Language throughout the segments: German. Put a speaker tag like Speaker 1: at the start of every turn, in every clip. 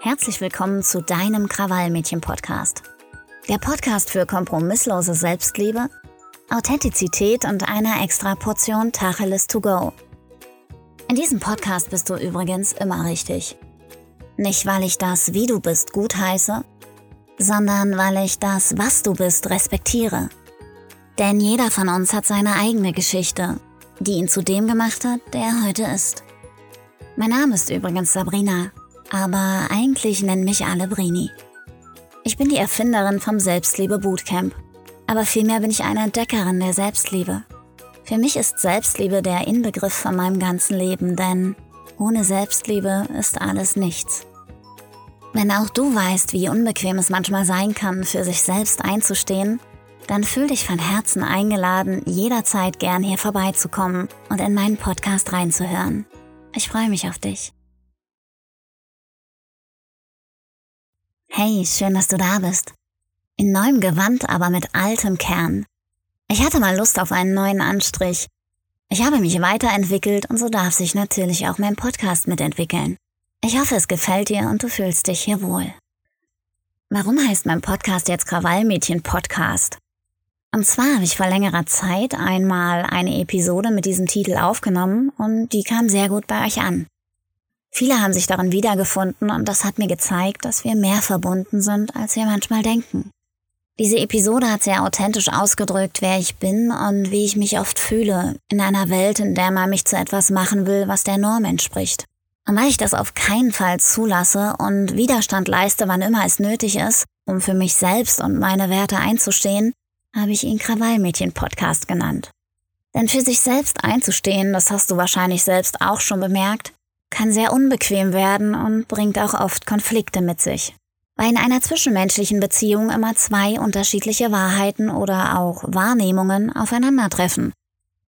Speaker 1: Herzlich willkommen zu deinem Krawallmädchen-Podcast. Der Podcast für kompromisslose Selbstliebe, Authentizität und eine extra Portion Tacheles to go. In diesem Podcast bist du übrigens immer richtig. Nicht, weil ich das, wie du bist, gut heiße, sondern weil ich das, was du bist, respektiere. Denn jeder von uns hat seine eigene Geschichte, die ihn zu dem gemacht hat, der er heute ist. Mein Name ist übrigens Sabrina, aber eigentlich nennen mich alle Brini. Ich bin die Erfinderin vom Selbstliebe Bootcamp, aber vielmehr bin ich eine Entdeckerin der Selbstliebe. Für mich ist Selbstliebe der Inbegriff von meinem ganzen Leben, denn ohne Selbstliebe ist alles nichts. Wenn auch du weißt, wie unbequem es manchmal sein kann, für sich selbst einzustehen, dann fühl dich von Herzen eingeladen, jederzeit gern hier vorbeizukommen und in meinen Podcast reinzuhören. Ich freue mich auf dich. Hey, schön, dass du da bist. In neuem Gewand, aber mit altem Kern. Ich hatte mal Lust auf einen neuen Anstrich. Ich habe mich weiterentwickelt und so darf sich natürlich auch mein Podcast mitentwickeln. Ich hoffe, es gefällt dir und du fühlst dich hier wohl. Warum heißt mein Podcast jetzt Krawallmädchen Podcast? Und zwar habe ich vor längerer Zeit einmal eine Episode mit diesem Titel aufgenommen und die kam sehr gut bei euch an. Viele haben sich darin wiedergefunden und das hat mir gezeigt, dass wir mehr verbunden sind, als wir manchmal denken. Diese Episode hat sehr authentisch ausgedrückt, wer ich bin und wie ich mich oft fühle, in einer Welt, in der man mich zu etwas machen will, was der Norm entspricht. Und weil ich das auf keinen Fall zulasse und Widerstand leiste, wann immer es nötig ist, um für mich selbst und meine Werte einzustehen, habe ich ihn Krawallmädchen-Podcast genannt. Denn für sich selbst einzustehen, das hast du wahrscheinlich selbst auch schon bemerkt, kann sehr unbequem werden und bringt auch oft Konflikte mit sich. Weil in einer zwischenmenschlichen Beziehung immer zwei unterschiedliche Wahrheiten oder auch Wahrnehmungen aufeinandertreffen.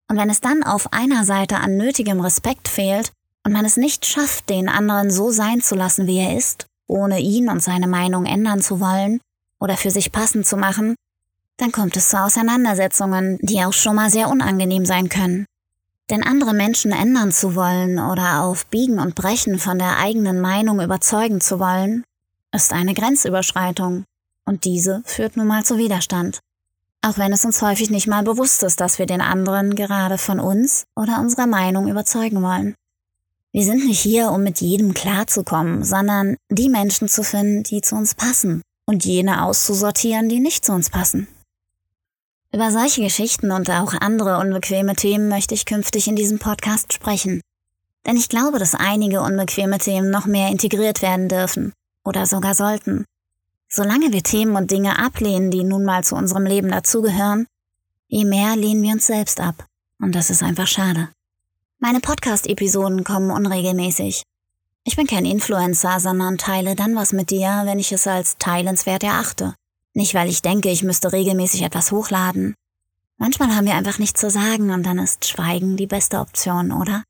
Speaker 1: Und wenn es dann auf einer Seite an nötigem Respekt fehlt und man es nicht schafft, den anderen so sein zu lassen, wie er ist, ohne ihn und seine Meinung ändern zu wollen oder für sich passend zu machen, dann kommt es zu Auseinandersetzungen, die auch schon mal sehr unangenehm sein können. Denn andere Menschen ändern zu wollen oder auf Biegen und Brechen von der eigenen Meinung überzeugen zu wollen, ist eine Grenzüberschreitung. Und diese führt nun mal zu Widerstand. Auch wenn es uns häufig nicht mal bewusst ist, dass wir den anderen gerade von uns oder unserer Meinung überzeugen wollen. Wir sind nicht hier, um mit jedem klarzukommen, sondern die Menschen zu finden, die zu uns passen und jene auszusortieren, die nicht zu uns passen. Über solche Geschichten und auch andere unbequeme Themen möchte ich künftig in diesem Podcast sprechen. Denn ich glaube, dass einige unbequeme Themen noch mehr integriert werden dürfen oder sogar sollten. Solange wir Themen und Dinge ablehnen, die nun mal zu unserem Leben dazugehören, je mehr lehnen wir uns selbst ab. Und das ist einfach schade. Meine Podcast-Episoden kommen unregelmäßig. Ich bin kein Influencer, sondern teile dann was mit dir, wenn ich es als teilenswert erachte. Nicht, weil ich denke, ich müsste regelmäßig etwas hochladen. Manchmal haben wir einfach nichts zu sagen und dann ist Schweigen die beste Option, oder?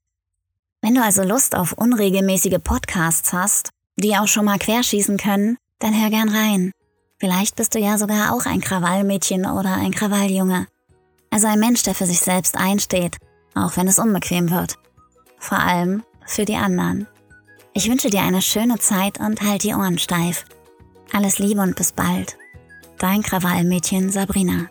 Speaker 1: Wenn du also Lust auf unregelmäßige Podcasts hast, die auch schon mal querschießen können, dann hör gern rein. Vielleicht bist du ja sogar auch ein Krawallmädchen oder ein Krawalljunge. Also ein Mensch, der für sich selbst einsteht, auch wenn es unbequem wird. Vor allem für die anderen. Ich wünsche dir eine schöne Zeit und halt die Ohren steif. Alles Liebe und bis bald. Dein Krawallmädchen Sabrina.